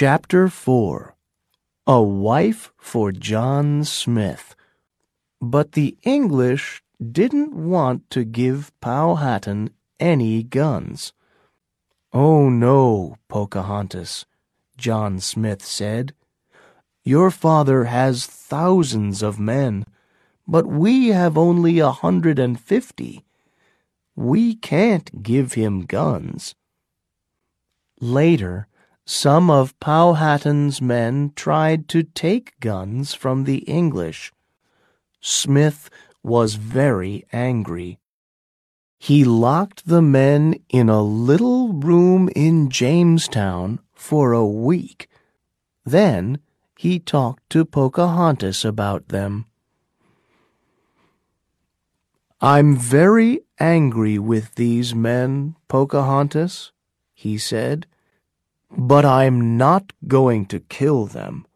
Chapter 4 A Wife for John Smith. But the English didn't want to give Powhatan any guns. Oh no, Pocahontas, John Smith said. Your father has thousands of men, but we have only a hundred and fifty. We can't give him guns. Later, some of Powhatan's men tried to take guns from the English. Smith was very angry. He locked the men in a little room in Jamestown for a week. Then he talked to Pocahontas about them. I'm very angry with these men, Pocahontas, he said. But I'm not going to kill them,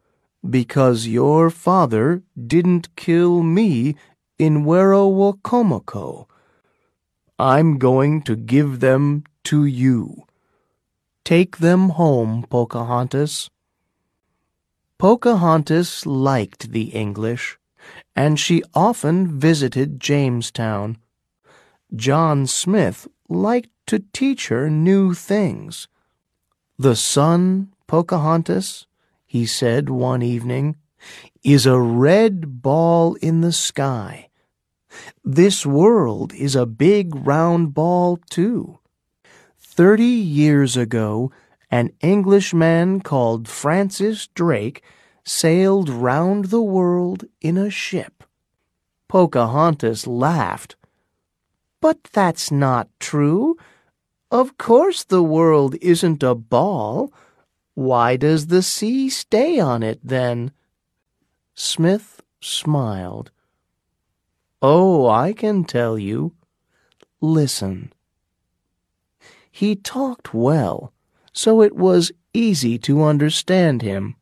because your father didn't kill me in Werowocomoco. I'm going to give them to you. Take them home, Pocahontas. Pocahontas liked the English, and she often visited Jamestown. John Smith liked to teach her new things. The sun, Pocahontas, he said one evening, is a red ball in the sky. This world is a big round ball, too. Thirty years ago, an Englishman called Francis Drake sailed round the world in a ship. Pocahontas laughed. But that's not true. Of course the world isn't a ball. Why does the sea stay on it, then? Smith smiled. Oh, I can tell you. Listen. He talked well, so it was easy to understand him.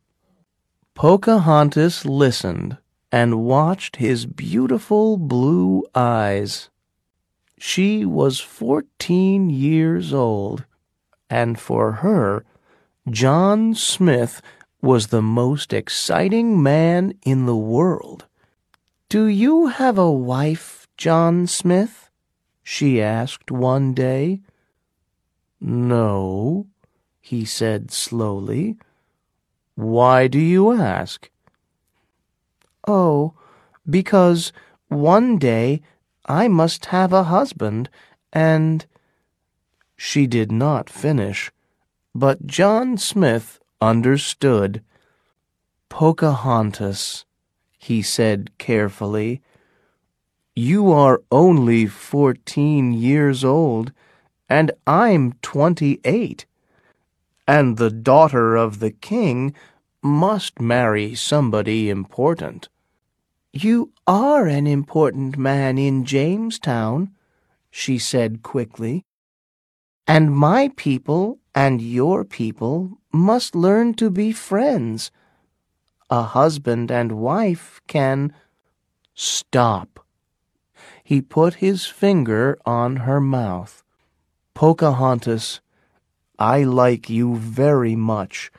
Pocahontas listened and watched his beautiful blue eyes. She was fourteen years old, and for her, John Smith was the most exciting man in the world. Do you have a wife, John Smith? she asked one day. No, he said slowly. Why do you ask? Oh, because one day I must have a husband, and... She did not finish, but John Smith understood. Pocahontas, he said carefully, you are only fourteen years old, and I'm twenty-eight, and the daughter of the king must marry somebody important. You are an important man in Jamestown, she said quickly. And my people and your people must learn to be friends. A husband and wife can... Stop. He put his finger on her mouth. Pocahontas, I like you very much,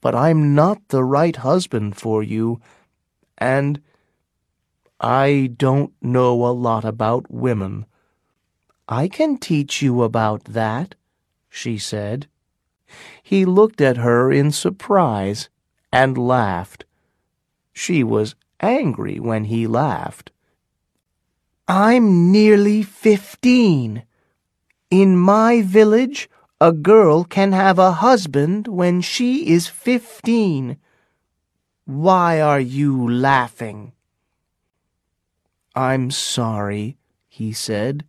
but I'm not the right husband for you, and... I don't know a lot about women. I can teach you about that, she said. He looked at her in surprise and laughed. She was angry when he laughed. I'm nearly fifteen. In my village, a girl can have a husband when she is fifteen. Why are you laughing? I'm sorry, he said.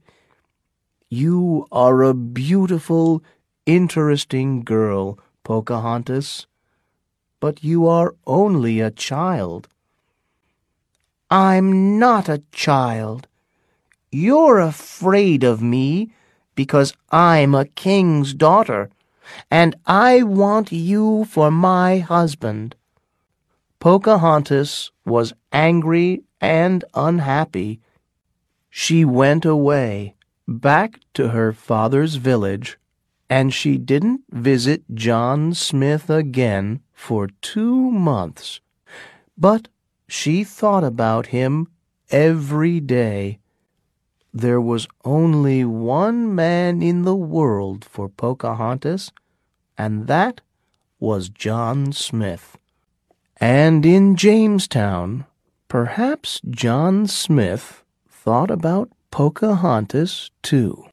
You are a beautiful, interesting girl, Pocahontas, but you are only a child. I'm not a child. You're afraid of me because I'm a king's daughter, and I want you for my husband. Pocahontas was angry and unhappy. She went away, back to her father's village, and she didn't visit John Smith again for two months. But she thought about him every day. There was only one man in the world for Pocahontas, and that was John Smith. And in Jamestown, perhaps John Smith thought about Pocahontas too.